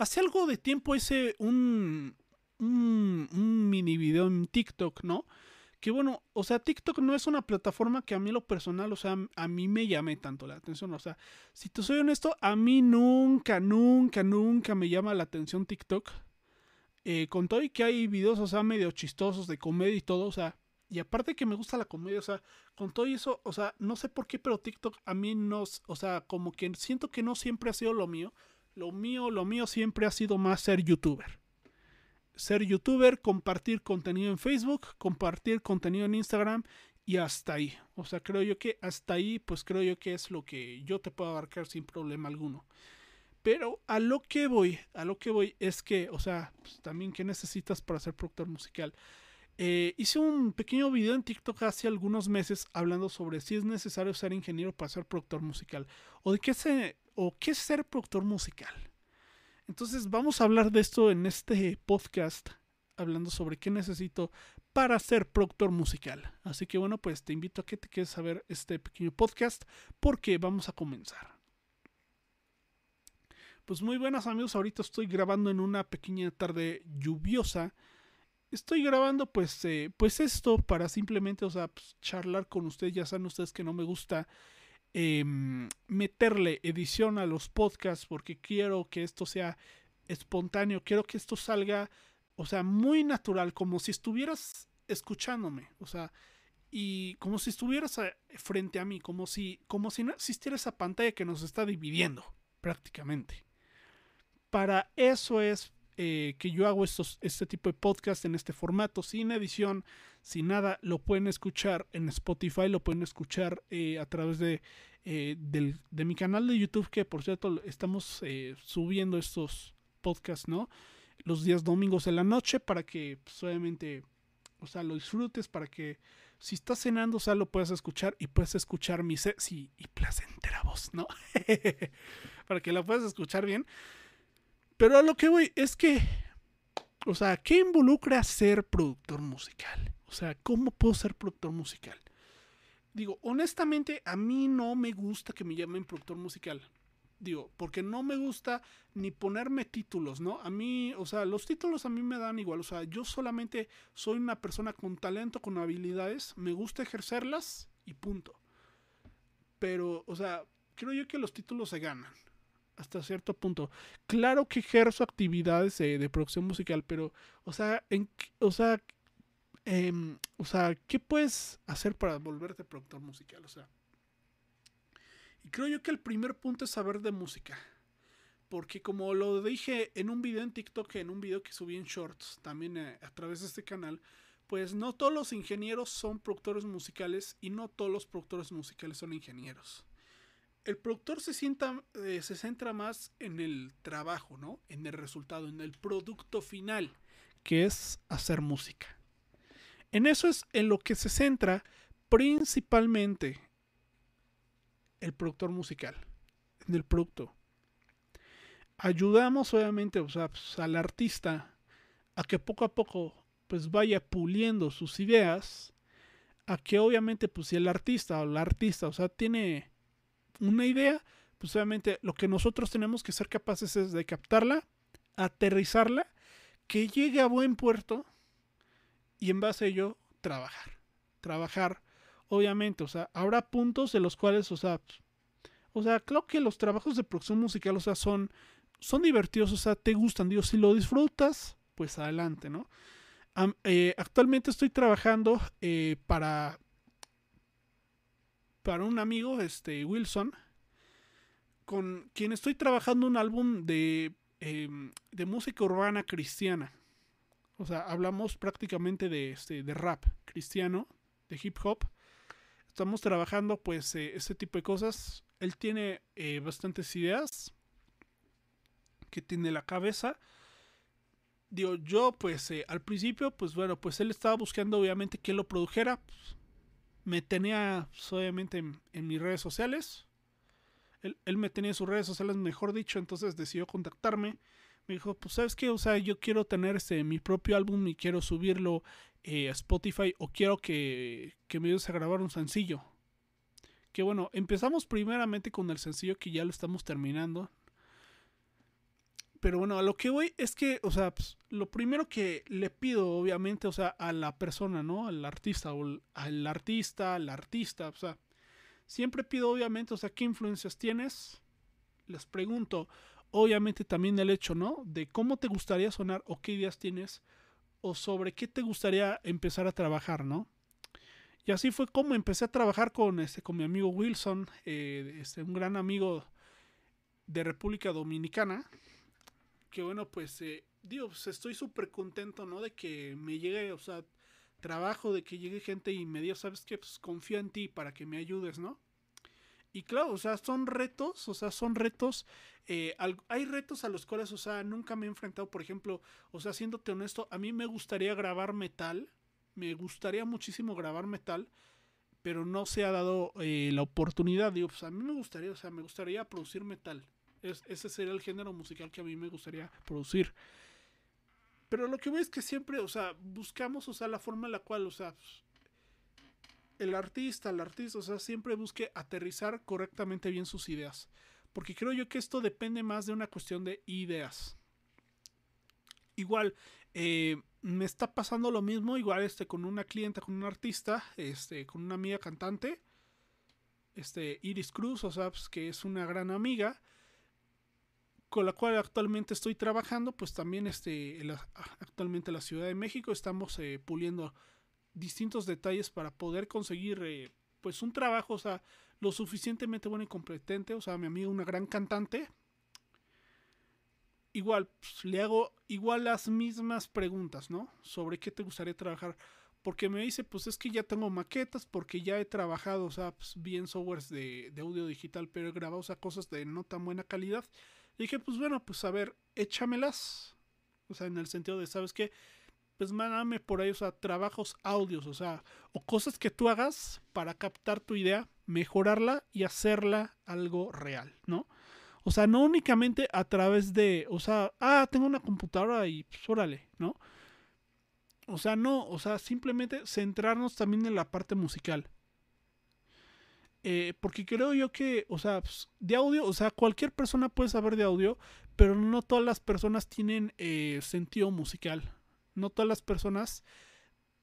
hace algo de tiempo hice un, un, mini video en TikTok, ¿no? Que bueno, o sea, TikTok no es una plataforma que a mí lo personal, o sea, a mí me llame tanto la atención. O sea, si te soy honesto, a mí nunca, nunca, nunca me llama la atención TikTok. Eh, con todo y que hay videos, o sea, medio chistosos de comedia y todo, o sea, y aparte que me gusta la comedia, o sea, con todo eso, o sea, no sé por qué, pero TikTok a mí no, o sea, como que siento que no siempre ha sido lo mío. Lo mío, lo mío siempre ha sido más ser youtuber ser youtuber, compartir contenido en Facebook, compartir contenido en Instagram y hasta ahí. O sea, creo yo que hasta ahí, pues creo yo que es lo que yo te puedo abarcar sin problema alguno. Pero a lo que voy, a lo que voy es que, o sea, pues, también qué necesitas para ser productor musical. Eh, hice un pequeño video en TikTok hace algunos meses hablando sobre si es necesario ser ingeniero para ser productor musical o de qué, se, o qué es ser productor musical. Entonces vamos a hablar de esto en este podcast, hablando sobre qué necesito para ser productor musical. Así que bueno, pues te invito a que te quedes a ver este pequeño podcast porque vamos a comenzar. Pues muy buenas amigos, ahorita estoy grabando en una pequeña tarde lluviosa. Estoy grabando pues, eh, pues esto para simplemente, o sea, pues, charlar con ustedes. Ya saben ustedes que no me gusta Em, meterle edición a los podcasts porque quiero que esto sea espontáneo, quiero que esto salga, o sea, muy natural, como si estuvieras escuchándome, o sea, y como si estuvieras eh, frente a mí, como si, como si no existiera esa pantalla que nos está dividiendo, prácticamente. Para eso es eh, que yo hago estos, este tipo de podcast en este formato, sin edición, sin nada. Lo pueden escuchar en Spotify, lo pueden escuchar eh, a través de, eh, de mi canal de YouTube, que por cierto estamos subiendo estos podcasts, ¿no? Los días domingos de la noche para que pues, obviamente, o sea, lo disfrutes, para que si estás cenando, o sea, lo puedas escuchar y puedes escuchar mi sexy y placentera voz, ¿no? para que la puedas escuchar bien. Pero a lo que voy es que, o sea, ¿qué involucra ser productor musical? O sea, ¿cómo puedo ser productor musical? Digo, honestamente, a mí no me gusta que me llamen productor musical. Digo, porque no me gusta ni ponerme títulos, ¿no? A mí, o sea, los títulos a mí me dan igual. O sea, yo solamente soy una persona con talento, con habilidades, me gusta ejercerlas y punto. Pero, o sea, creo yo que los títulos se ganan hasta cierto punto. Claro que ejerzo actividades de producción musical, pero, o sea, en, o sea, em, o sea, ¿qué puedes hacer para volverte productor musical? O sea, y creo yo que el primer punto es saber de música. Porque como lo dije en un video en TikTok, en un video que subí en Shorts, también eh, a través de este canal, pues no todos los ingenieros son productores musicales y no todos los productores musicales son ingenieros el productor eh, se centra más en el trabajo, ¿no? En el resultado, en el producto final, que es hacer música. En eso es en lo que se centra principalmente el productor musical, en el producto. Ayudamos obviamente pues, al artista a que poco a poco pues vaya puliendo sus ideas, a que obviamente pues si el artista o la artista, o sea, tiene una idea, pues obviamente lo que nosotros tenemos que ser capaces es de captarla, aterrizarla, que llegue a buen puerto y en base a ello trabajar. Trabajar, obviamente, o sea, habrá puntos de los cuales, o sea, o sea, creo que los trabajos de producción musical, o sea, son, son divertidos, o sea, te gustan, digo, si lo disfrutas, pues adelante, ¿no? Eh, actualmente estoy trabajando eh, para para un amigo, este Wilson, con quien estoy trabajando un álbum de, em, de música urbana cristiana. O sea, hablamos prácticamente de, este, de rap cristiano, de hip hop. Estamos trabajando pues eh, ese tipo de cosas. Él tiene eh, bastantes ideas que tiene la cabeza. Digo, yo pues eh, al principio pues bueno, pues él estaba buscando obviamente que lo produjera. Pues, me tenía obviamente en, mis redes sociales. Él, me tenía en sus redes sociales, mejor dicho, entonces decidió contactarme. Me dijo, pues sabes qué, o sea, yo quiero tener este, mi propio álbum y quiero subirlo eh, a Spotify o quiero que, que me ayudes a grabar un sencillo. Que bueno, empezamos primeramente con el sencillo que ya lo estamos terminando. Pero bueno, a lo que voy es que, o sea, pues, lo primero que le pido, obviamente, o sea, a la persona, ¿no? Al artista, o al artista, al artista, o sea, siempre pido, obviamente, o sea, ¿qué influencias tienes? Les pregunto, obviamente, también el hecho, ¿no? De cómo te gustaría sonar o qué ideas tienes o sobre qué te gustaría empezar a trabajar, ¿no? Y así fue como empecé a trabajar con, este, con mi amigo Wilson, eh, este, un gran amigo de República Dominicana, que bueno, pues, eh, digo, pues estoy súper contento, ¿no? De que me llegue, o sea, trabajo, de que llegue gente y me diga, ¿sabes qué? Pues confío en ti para que me ayudes, ¿no? Y claro, o sea, son retos, o sea, son retos, eh, hay retos a los cuales, o sea, nunca me he enfrentado, por ejemplo, o sea, siéndote honesto, a mí me gustaría grabar metal, me gustaría muchísimo grabar metal, pero no se ha dado eh, la oportunidad, digo, pues a mí me gustaría, o sea, me gustaría producir metal, ese sería el género musical que a mí me gustaría producir. Pero lo que veo es que siempre, o sea, buscamos, o sea, la forma en la cual, o sea, el artista, el artista, o sea, siempre busque aterrizar correctamente bien sus ideas. Porque creo yo que esto depende más de una cuestión de ideas. Igual, eh, me está pasando lo mismo, igual este, con una clienta, con un artista, este, con una amiga cantante, este, Iris Cruz, o sea, pues, que es una gran amiga con la cual actualmente estoy trabajando, pues también este, actualmente en la Ciudad de México estamos eh, puliendo distintos detalles para poder conseguir eh, pues un trabajo, o sea, lo suficientemente bueno y competente, o sea, mi amigo una gran cantante. Igual, pues, le hago igual las mismas preguntas, ¿no? Sobre qué te gustaría trabajar. Porque me dice, pues es que ya tengo maquetas, porque ya he trabajado, o sea, pues, bien softwares de, de audio digital, pero he grabado, o sea, cosas de no tan buena calidad dije, pues bueno, pues a ver, échamelas. O sea, en el sentido de, ¿sabes qué? Pues mándame por ahí, o sea, trabajos audios, o sea, o cosas que tú hagas para captar tu idea, mejorarla y hacerla algo real, ¿no? O sea, no únicamente a través de, o sea, ah, tengo una computadora y pues órale, ¿no? O sea, no, o sea, simplemente centrarnos también en la parte musical. Eh, porque creo yo que, o sea, pues, de audio, o sea, cualquier persona puede saber de audio, pero no todas las personas tienen eh, sentido musical. No todas las personas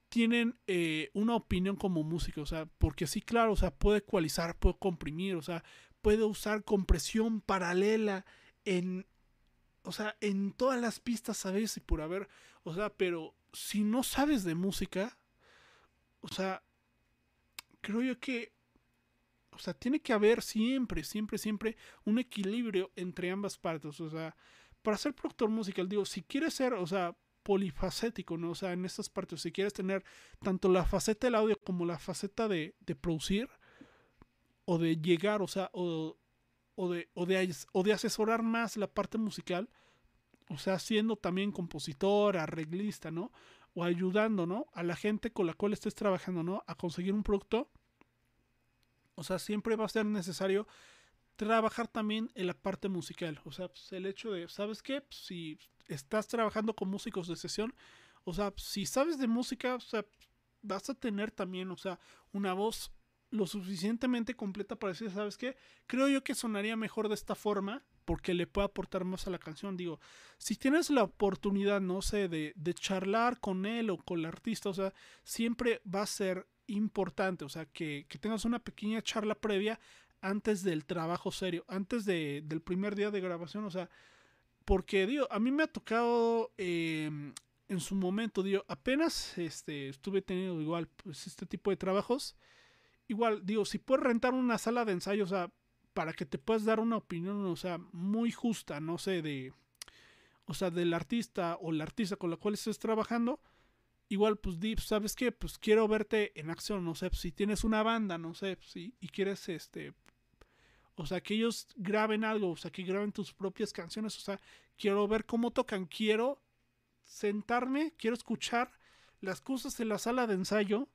tienen eh, una opinión como músico, o sea, porque sí, claro, o sea, puede ecualizar, puede comprimir, o sea, puede usar compresión paralela en, o sea, en todas las pistas, ¿sabes? Y por haber, o sea, pero si no sabes de música, o sea, creo yo que o sea, tiene que haber siempre, siempre, siempre un equilibrio entre ambas partes. O sea, para ser productor musical, digo, si quieres ser, o sea, polifacético, ¿no? O sea, en estas partes, si quieres tener tanto la faceta del audio como la faceta de, producir o de llegar, o sea, o, de, o, de, o de asesorar más la parte musical, o sea, siendo también compositor, arreglista, ¿no? O ayudando, ¿no? A la gente con la cual estés trabajando, ¿no? A conseguir un producto o sea, siempre va a ser necesario trabajar también en la parte musical. O sea, pues, el hecho de, ¿sabes qué? Pues, si estás trabajando con músicos de sesión, o sea, si sabes de música, o sea, vas a tener también, o sea, una voz lo suficientemente completa para decir, ¿sabes qué? Creo yo que sonaría mejor de esta forma porque le puede aportar más a la canción. Digo, si tienes la oportunidad, no sé, de, de charlar con él o con el artista, o sea, siempre va a ser importante, o sea, que, tengas una pequeña charla previa antes del trabajo serio, antes de, del primer día de grabación, o sea, porque, digo, a mí me ha tocado em, en su momento, digo, apenas este, estuve teniendo igual pues, este tipo de trabajos, igual, digo, si puedes rentar una sala de ensayo, o sea, para que te puedas dar una opinión, o sea, muy justa, no sé, de, o sea, del artista o la artista con la cual estés trabajando, igual pues Deep, ¿sabes qué? Pues quiero verte en acción, no sé, pues, si tienes una banda, no sé, pues, y quieres este o sea, que ellos graben algo, o sea, que graben tus propias canciones, o sea, quiero ver cómo tocan, quiero sentarme, quiero escuchar las cosas en la sala de ensayo,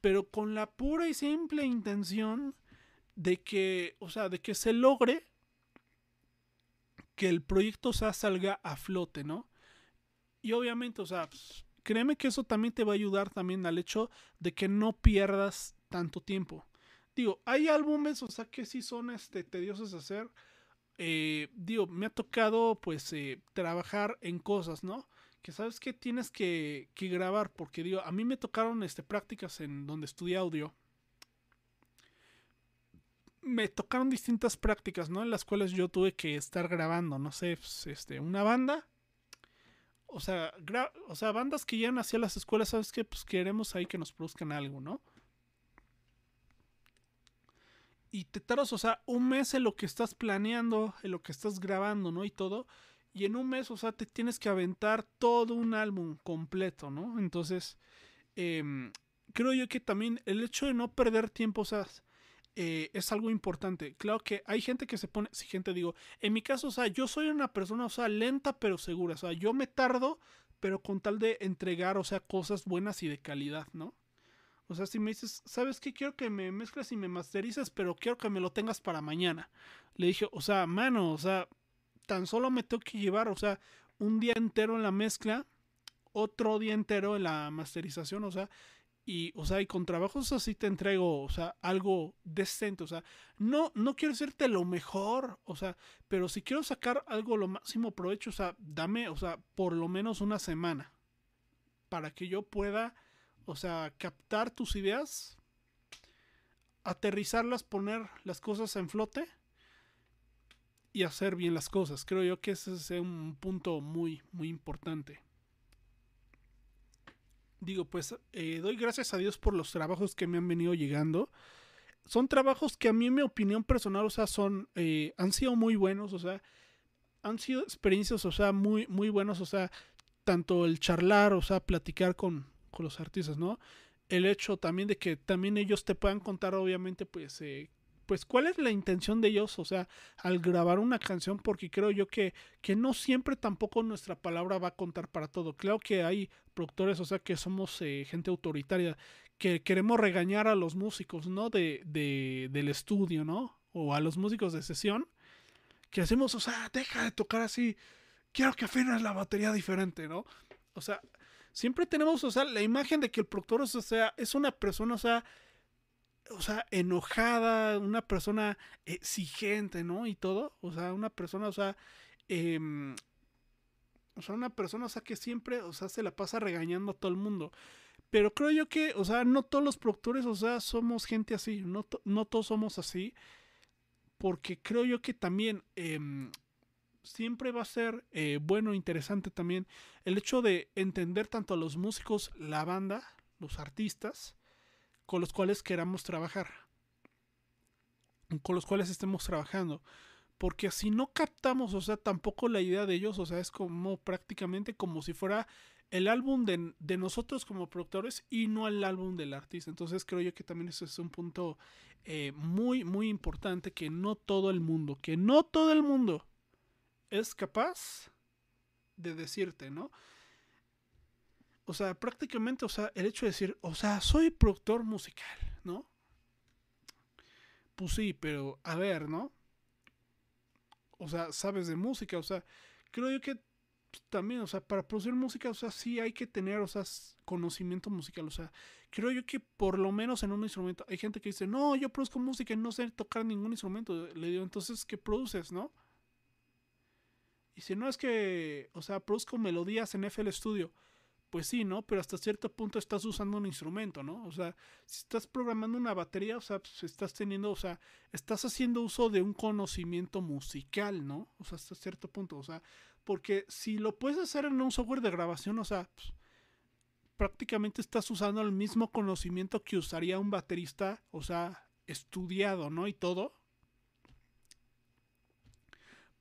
pero con la pura y simple intención de que, o sea, de que se logre que el proyecto salga a flote, ¿no? Y obviamente, o sea, pues, créeme que eso también te va a ayudar también al hecho de que no pierdas tanto tiempo. Digo, hay álbumes, o sea, que sí son este, tediosos de hacer. eh, digo, me ha tocado pues eh, trabajar en cosas, ¿no? Que sabes que tienes que, que, grabar, porque digo, a mí me tocaron este, prácticas en donde estudié audio. Me tocaron distintas prácticas, ¿no? En las cuales yo tuve que estar grabando, no sé, pues, este, una banda. O sea, o sea, bandas que llegan hacia las escuelas, ¿sabes qué? Pues queremos ahí que nos produzcan algo, ¿no? y te tardas, o sea, un mes en lo que estás planeando, en lo que estás grabando, ¿no? Y todo. Y en un mes, o sea, te tienes que aventar todo un álbum completo, ¿no? Entonces, em, creo yo que también el hecho de no perder tiempo, o sea, eh, es algo importante. Claro que hay gente que se pone, si gente digo, en mi caso, o sea, yo soy una persona, o sea, lenta pero segura, o sea, yo me tardo, pero con tal de entregar, o sea, cosas buenas y de calidad, ¿no? O sea, si me dices, ¿sabes qué? Quiero que me mezcles y me masterices, pero quiero que me lo tengas para mañana. Le dije, o sea, mano, o sea, tan solo me tengo que llevar, o sea, un día entero en la mezcla, otro día entero en la masterización, o sea, y, o sea, y con trabajos así te entrego, o sea, algo decente, o sea, no, no quiero decirte lo mejor, o sea, pero si quiero sacar algo lo máximo provecho, o sea, dame, o sea, por lo menos una semana, para que yo pueda o sea, captar tus ideas, aterrizarlas, poner las cosas en flote y hacer bien las cosas. Creo yo que ese es un punto muy, muy importante. Digo, pues eh, doy gracias a Dios por los trabajos que me han venido llegando. Son trabajos que a mí, en mi opinión personal, o sea, son, eh, han sido muy buenos, o sea, han sido experiencias, o sea, muy, muy buenos, o sea, tanto el charlar, o sea, platicar con, con los artistas, ¿no? El hecho también de que también ellos te puedan contar, obviamente, pues, eh, pues cuál es la intención de ellos, o sea, al grabar una canción, porque creo yo que, que no siempre tampoco nuestra palabra va a contar para todo. Creo que hay productores, o sea, que somos eh, gente autoritaria, que queremos regañar a los músicos, ¿no? De, de, del estudio, ¿no? O a los músicos de sesión, que hacemos, o sea, deja de tocar así, quiero que afinas la batería diferente, ¿no? O sea, siempre tenemos, o sea, la imagen de que el productor, o sea, es una persona, o sea, o sea, enojada, una persona exigente, ¿no? Y todo, o sea, una persona, o sea, em, o sea, una persona, o sea, que siempre, o sea, se la pasa regañando a todo el mundo. Pero creo yo que, o sea, no todos los productores, o sea, somos gente así, no, no todos somos así. Porque creo yo que también em, siempre va a ser eh, bueno, interesante también el hecho de entender tanto a los músicos, la banda, los artistas, con los cuales queramos trabajar, con los cuales estemos trabajando. Porque si no captamos, o sea, tampoco la idea de ellos, o sea, es como prácticamente como si fuera el álbum de, de, nosotros como productores y no el álbum del artista. Entonces creo yo que también eso es un punto eh, muy, muy importante que no todo el mundo, que no todo el mundo es capaz de decirte, ¿no? O sea, prácticamente, o sea, el hecho de decir, o sea, soy productor musical, ¿no? Pues sí, pero a ver, ¿no? O sea, sabes de música, o sea, creo yo que también, o sea, para producir música, o sea, sí hay que tener, o sea, conocimiento musical, o sea, creo yo que por lo menos en un instrumento, hay gente que dice, no, yo produzco música y no sé tocar ningún instrumento, le digo, entonces, ¿qué produces, no? Y si no es que, o sea, produzco melodías en FL Studio, pues sí, ¿no? Pero hasta cierto punto estás usando un instrumento, ¿no? O sea, si estás programando una batería, o sea, pues estás teniendo, o sea, estás haciendo uso de un conocimiento musical, ¿no? O sea, hasta cierto punto, o sea, porque si lo puedes hacer en un software de grabación, o sea, pues, prácticamente estás usando el mismo conocimiento que usaría un baterista, o sea, estudiado, ¿no? Y todo,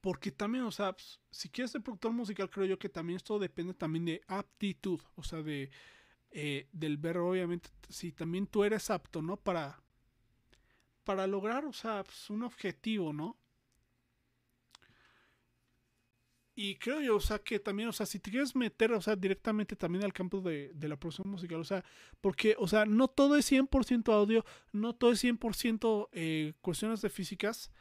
porque también, o sea, pues, si quieres ser productor musical, creo yo que también esto depende también de aptitud, o sea, de eh, del ver, obviamente, si también tú eres apto, ¿no? Para, para lograr, o sea, pues, un objetivo, ¿no? Y creo yo, o sea, que también, o sea, si te quieres meter, o sea, directamente también al campo de, la producción musical, o sea, porque, o sea, no todo es 100% audio, no todo es 100% eh, cuestiones de físicas,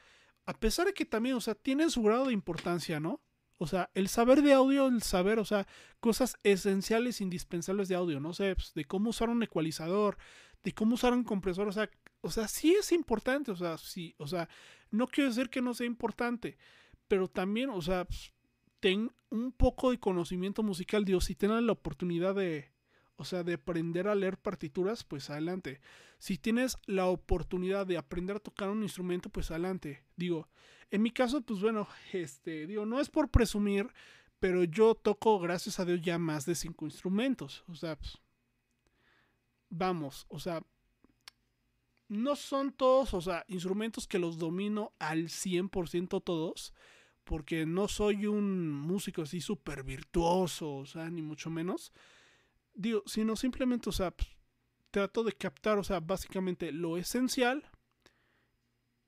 a pesar de que también, o sea, tiene su grado de importancia, ¿no? O sea, el saber de audio, el saber, o sea, cosas esenciales, indispensables de audio, no pues, de cómo usar un ecualizador, de cómo usar un compresor, o sea, o sea, sí es importante, o sea, sí, o sea, no quiero decir que no sea importante, pero también, o sea, pues, ten un poco de conocimiento musical, Dios, si tienes la oportunidad de, o sea, de aprender a leer partituras, pues adelante. Si tienes la oportunidad de aprender a tocar un instrumento, pues adelante. Digo, en mi caso, pues bueno, este, digo, no es por presumir, pero yo toco, gracias a Dios, ya más de cinco instrumentos. O sea, pues, vamos, o sea, no son todos, o sea, instrumentos que los domino al 100% todos, porque no soy un músico así súper virtuoso, o sea, ni mucho menos. Digo, sino simplemente, o sea, trato de captar, o sea, básicamente lo esencial.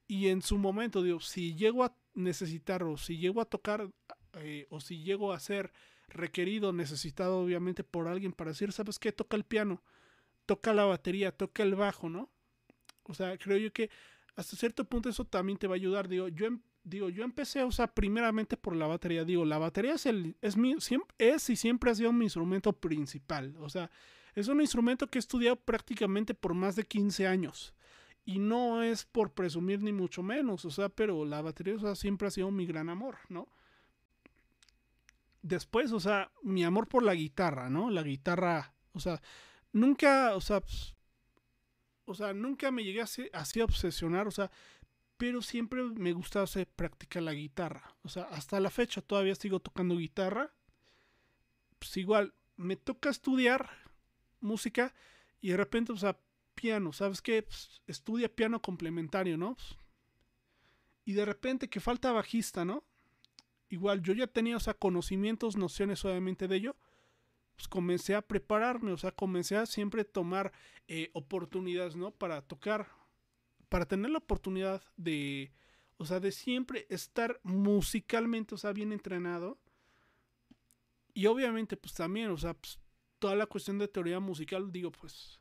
Y en su momento, digo, si llego a necesitar o si llego a tocar eh, o si llego a ser requerido, necesitado obviamente por alguien para decir, ¿sabes qué? Toca el piano, toca la batería, toca el bajo, ¿no? O sea, creo yo que hasta cierto punto eso también te va a ayudar. Digo, yo, em, digo, yo empecé, o sea, primeramente por la batería. Digo, la batería es, el, es, mi, siempre, es y siempre ha sido mi instrumento principal. O sea, es un instrumento que he estudiado prácticamente por más de 15 años. Y no es por presumir ni mucho menos, o sea, pero la batería o sea, siempre ha sido mi gran amor, ¿no? Después, o sea, mi amor por la guitarra, ¿no? La guitarra, o sea, nunca, o sea, o sea, nunca me llegué así a obsesionar, o sea, pero siempre me gustaba hacer practicar la guitarra. O sea, hasta la fecha todavía sigo tocando guitarra. Pues igual, me toca estudiar música y de repente, o sea, piano, ¿sabes qué? Pues, estudia piano complementario, ¿no? y de repente que falta bajista, ¿no? Igual yo ya tenía, o sea, conocimientos, nociones obviamente de ello pues comencé a prepararme, o sea, comencé a siempre tomar eh, oportunidades, ¿no? Para tocar, para tener la oportunidad de, o sea, de siempre estar musicalmente, o sea, bien entrenado. Y obviamente, pues también, o sea, pues, toda la cuestión de teoría musical, digo, pues,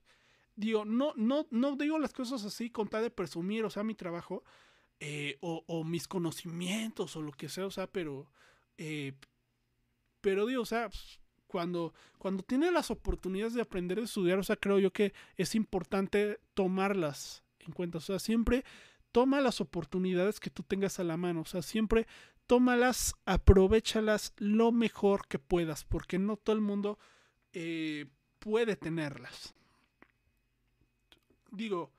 digo, no, no, no digo las cosas así con tal de presumir, o sea, mi trabajo, eh, o, mis conocimientos, o lo que sea, o sea, pero, eh, pero digo, o sea, pues, cuando, cuando tiene las oportunidades de aprender a estudiar, o sea, creo yo que es importante tomarlas en cuenta. O sea, siempre toma las oportunidades que tú tengas a la mano. O sea, siempre tómalas, aprovechalas lo mejor que puedas, porque no todo el mundo eh, puede tenerlas. Digo,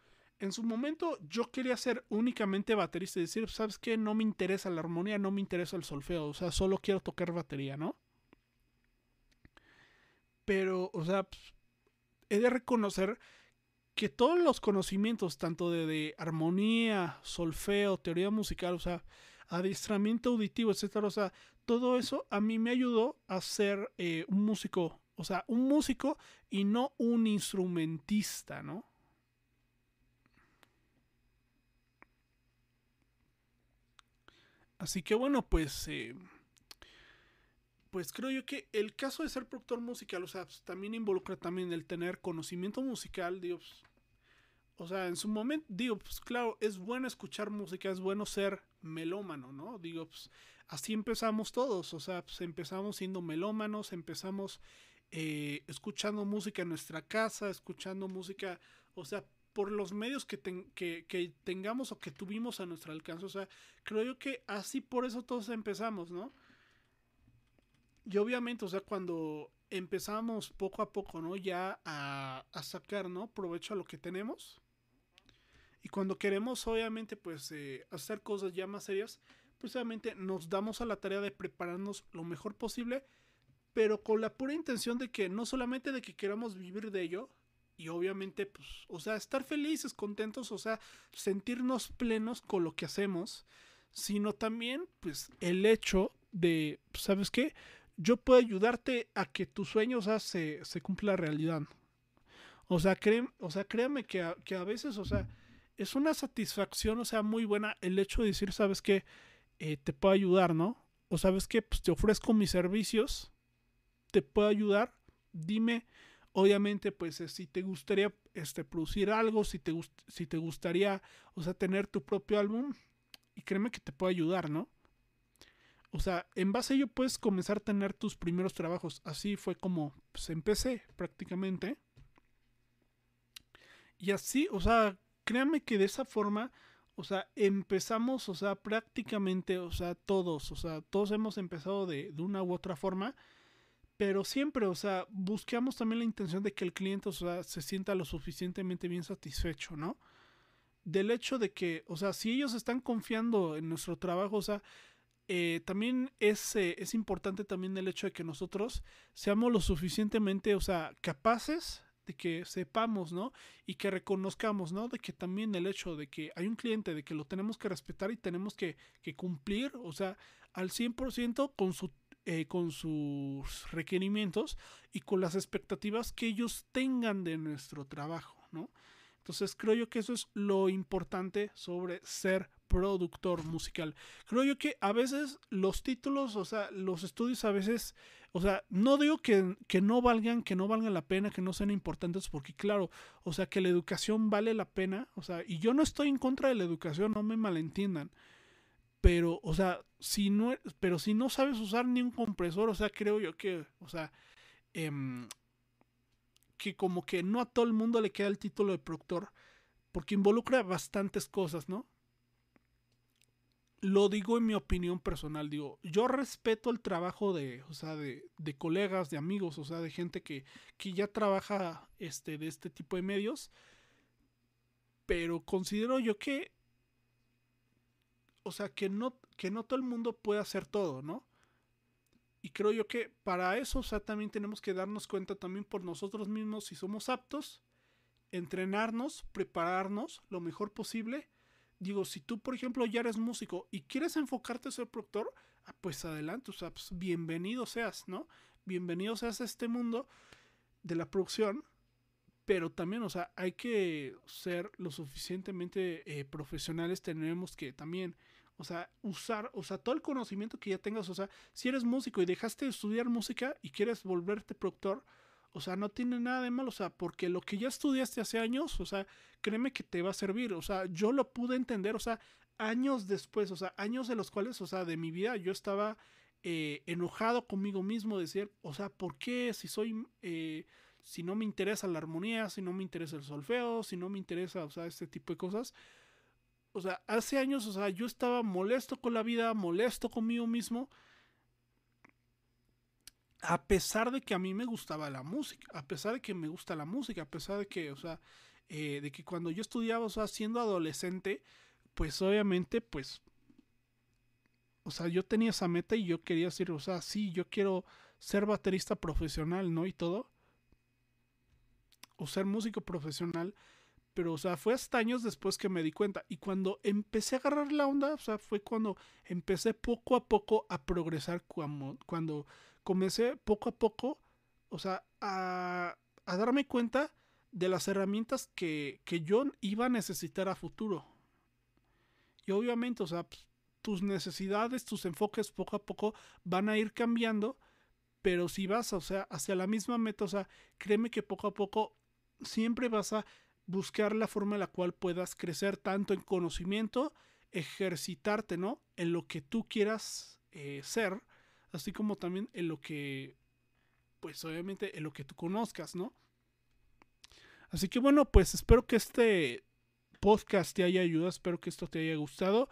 en su momento yo quería ser únicamente baterista y decir, ¿sabes qué? No me interesa la armonía, no me interesa el solfeo, o sea, solo quiero tocar batería, ¿no? Pero, o sea, pues, he de reconocer que todos los conocimientos, tanto de, armonía, solfeo, teoría musical, o sea, adiestramiento auditivo, etcétera, o sea, todo eso a mí me ayudó a ser eh, un músico, o sea, un músico y no un instrumentista, ¿no? Así que bueno, pues eh, pues creo yo que el caso de ser productor musical, o sea, pues, también involucra también el tener conocimiento musical, digo, pues, o sea, en su momento, digo, pues claro, es bueno escuchar música, es bueno ser melómano, ¿no? Digo, pues así empezamos todos, o sea, pues empezamos siendo melómanos, empezamos eh, escuchando música en nuestra casa, escuchando música, o sea, por los medios que, que, que, tengamos o que tuvimos a nuestro alcance. O sea, creo yo que así por eso todos empezamos, ¿no? Y obviamente, o sea, cuando empezamos poco a poco, ¿no? Ya a, sacar, ¿no? Provecho a lo que tenemos. Y cuando queremos, obviamente, pues eh, hacer cosas ya más serias, pues obviamente nos damos a la tarea de prepararnos lo mejor posible, pero con la pura intención de que no solamente de que queramos vivir de ello, y obviamente, pues, o sea, estar felices, contentos, o sea, sentirnos plenos con lo que hacemos, sino también, pues, el hecho de, ¿sabes qué? Yo puedo ayudarte a que tus sueños se, se cumpla realidad. O sea, o sea créame que a, que a, veces, o sea, es una satisfacción, o sea, muy buena el hecho de decir, sabes que eh, te puedo ayudar, ¿no? O sabes que pues, te ofrezco mis servicios, te puedo ayudar, dime, obviamente, pues eh, si te gustaría este, producir algo, si te, si te gustaría, o sea, tener tu propio álbum, y créeme que te puedo ayudar, ¿no? O sea, en base a ello puedes comenzar a tener tus primeros trabajos. Así fue como pues, empecé prácticamente. Y así, o sea, créanme que de esa forma, o sea, empezamos, o sea, prácticamente, o sea, todos, o sea, todos hemos empezado de, de una u otra forma, pero siempre, o sea, buscamos también la intención de que el cliente, o sea, se sienta lo suficientemente bien satisfecho, ¿no? Del hecho de que, o sea, si ellos están confiando en nuestro trabajo, o sea, eh, también es, eh, es importante también el hecho de que nosotros seamos lo suficientemente, o sea, capaces de que sepamos, ¿no? Y que reconozcamos, ¿no? De que también el hecho de que hay un cliente, de que lo tenemos que respetar y tenemos que, que cumplir, o sea, al 100% con, su, eh, con sus requerimientos y con las expectativas que ellos tengan de nuestro trabajo, ¿no? Entonces creo yo que eso es lo importante sobre ser productor musical. Creo yo que a veces los títulos, o sea, los estudios a veces, o sea, no digo que, que, no valgan, que no valgan la pena, que no sean importantes, porque claro, o sea, que la educación vale la pena, o sea, y yo no estoy en contra de la educación, no me malentiendan. Pero, o sea, si no, pero si no sabes usar ni un compresor, o sea, creo yo que, o sea, eh, que como que no a todo el mundo le queda el título de productor, porque involucra bastantes cosas, ¿no? Lo digo en mi opinión personal, digo, yo respeto el trabajo de, o sea, de, de colegas, de amigos, o sea, de gente que, que, ya trabaja este, de este tipo de medios, pero considero yo que, o sea, que no, que no todo el mundo puede hacer todo, ¿no? Y creo yo que para eso, o sea, también tenemos que darnos cuenta también por nosotros mismos si somos aptos, entrenarnos, prepararnos lo mejor posible digo, si tú, por ejemplo, ya eres músico y quieres enfocarte a ser productor, ah, pues adelante, o sea, pues bienvenido seas, ¿no? Bienvenido seas a este mundo de la producción, pero también, o sea, hay que ser lo suficientemente eh, profesionales, tenemos que también, o sea, usar, o sea, todo el conocimiento que ya tengas, o sea, si eres músico y dejaste de estudiar música y quieres volverte productor, o sea, no tiene nada de malo, o sea, porque lo que ya estudiaste hace años, o sea, créeme que te va a servir, o sea, yo lo pude entender, o sea, años después, o sea, años de los cuales, o sea, de mi vida yo estaba eh, enojado conmigo mismo, decir, o sea, ¿por qué si soy, eh, si no me interesa la armonía, si no me interesa el solfeo, si no me interesa, o sea, este tipo de cosas? O sea, hace años, o sea, yo estaba molesto con la vida, molesto conmigo mismo, a pesar de que a mí me gustaba la música, a pesar de que me gusta la música, a pesar de que, o sea, eh, de que cuando yo estudiaba, o sea, siendo adolescente, pues obviamente, pues, o sea, yo tenía esa meta y yo quería decir, o sea, sí, yo quiero ser baterista profesional, ¿no? Y todo. O ser músico profesional. Pero, o sea, fue hasta años después que me di cuenta. Y cuando empecé a agarrar la onda, o sea, fue cuando empecé poco a poco a progresar. Cuando, cuando comencé poco a poco, o sea, a, a darme cuenta de las herramientas que, que, yo iba a necesitar a futuro. Y obviamente, o sea, tus necesidades, tus enfoques poco a poco van a ir cambiando, pero si vas, o sea, hacia la misma meta, o sea, créeme que poco a poco siempre vas a buscar la forma en la cual puedas crecer tanto en conocimiento, ejercitarte, ¿no? En lo que tú quieras eh, ser así como también en lo que, pues obviamente en lo que tú conozcas, ¿no? Así que bueno, pues espero que este podcast te haya ayudado, espero que esto te haya gustado.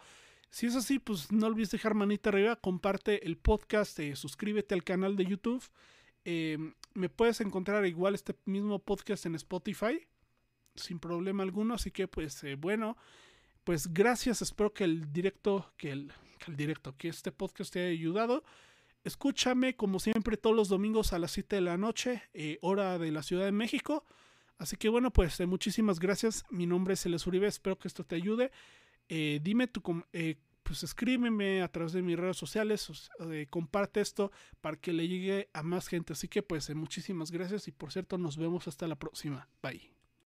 Si es así, pues no olvides dejar manita arriba, comparte el podcast, eh, suscríbete al canal de YouTube. Em, me puedes encontrar igual este mismo podcast en Spotify, sin problema alguno. Así que pues eh, bueno, pues gracias, espero que el directo, que el, que el directo, que este podcast te haya ayudado. Escúchame como siempre todos los domingos a las 7 de la noche, eh, hora de la Ciudad de México. Así que bueno, pues eh, muchísimas gracias. Mi nombre es Eles Uribe, espero que esto te ayude. Eh, dime tu... pues escríbeme a través de mis redes sociales, comparte esto para que le llegue a más gente. Así que pues muchísimas gracias y por cierto nos vemos hasta la próxima. Bye.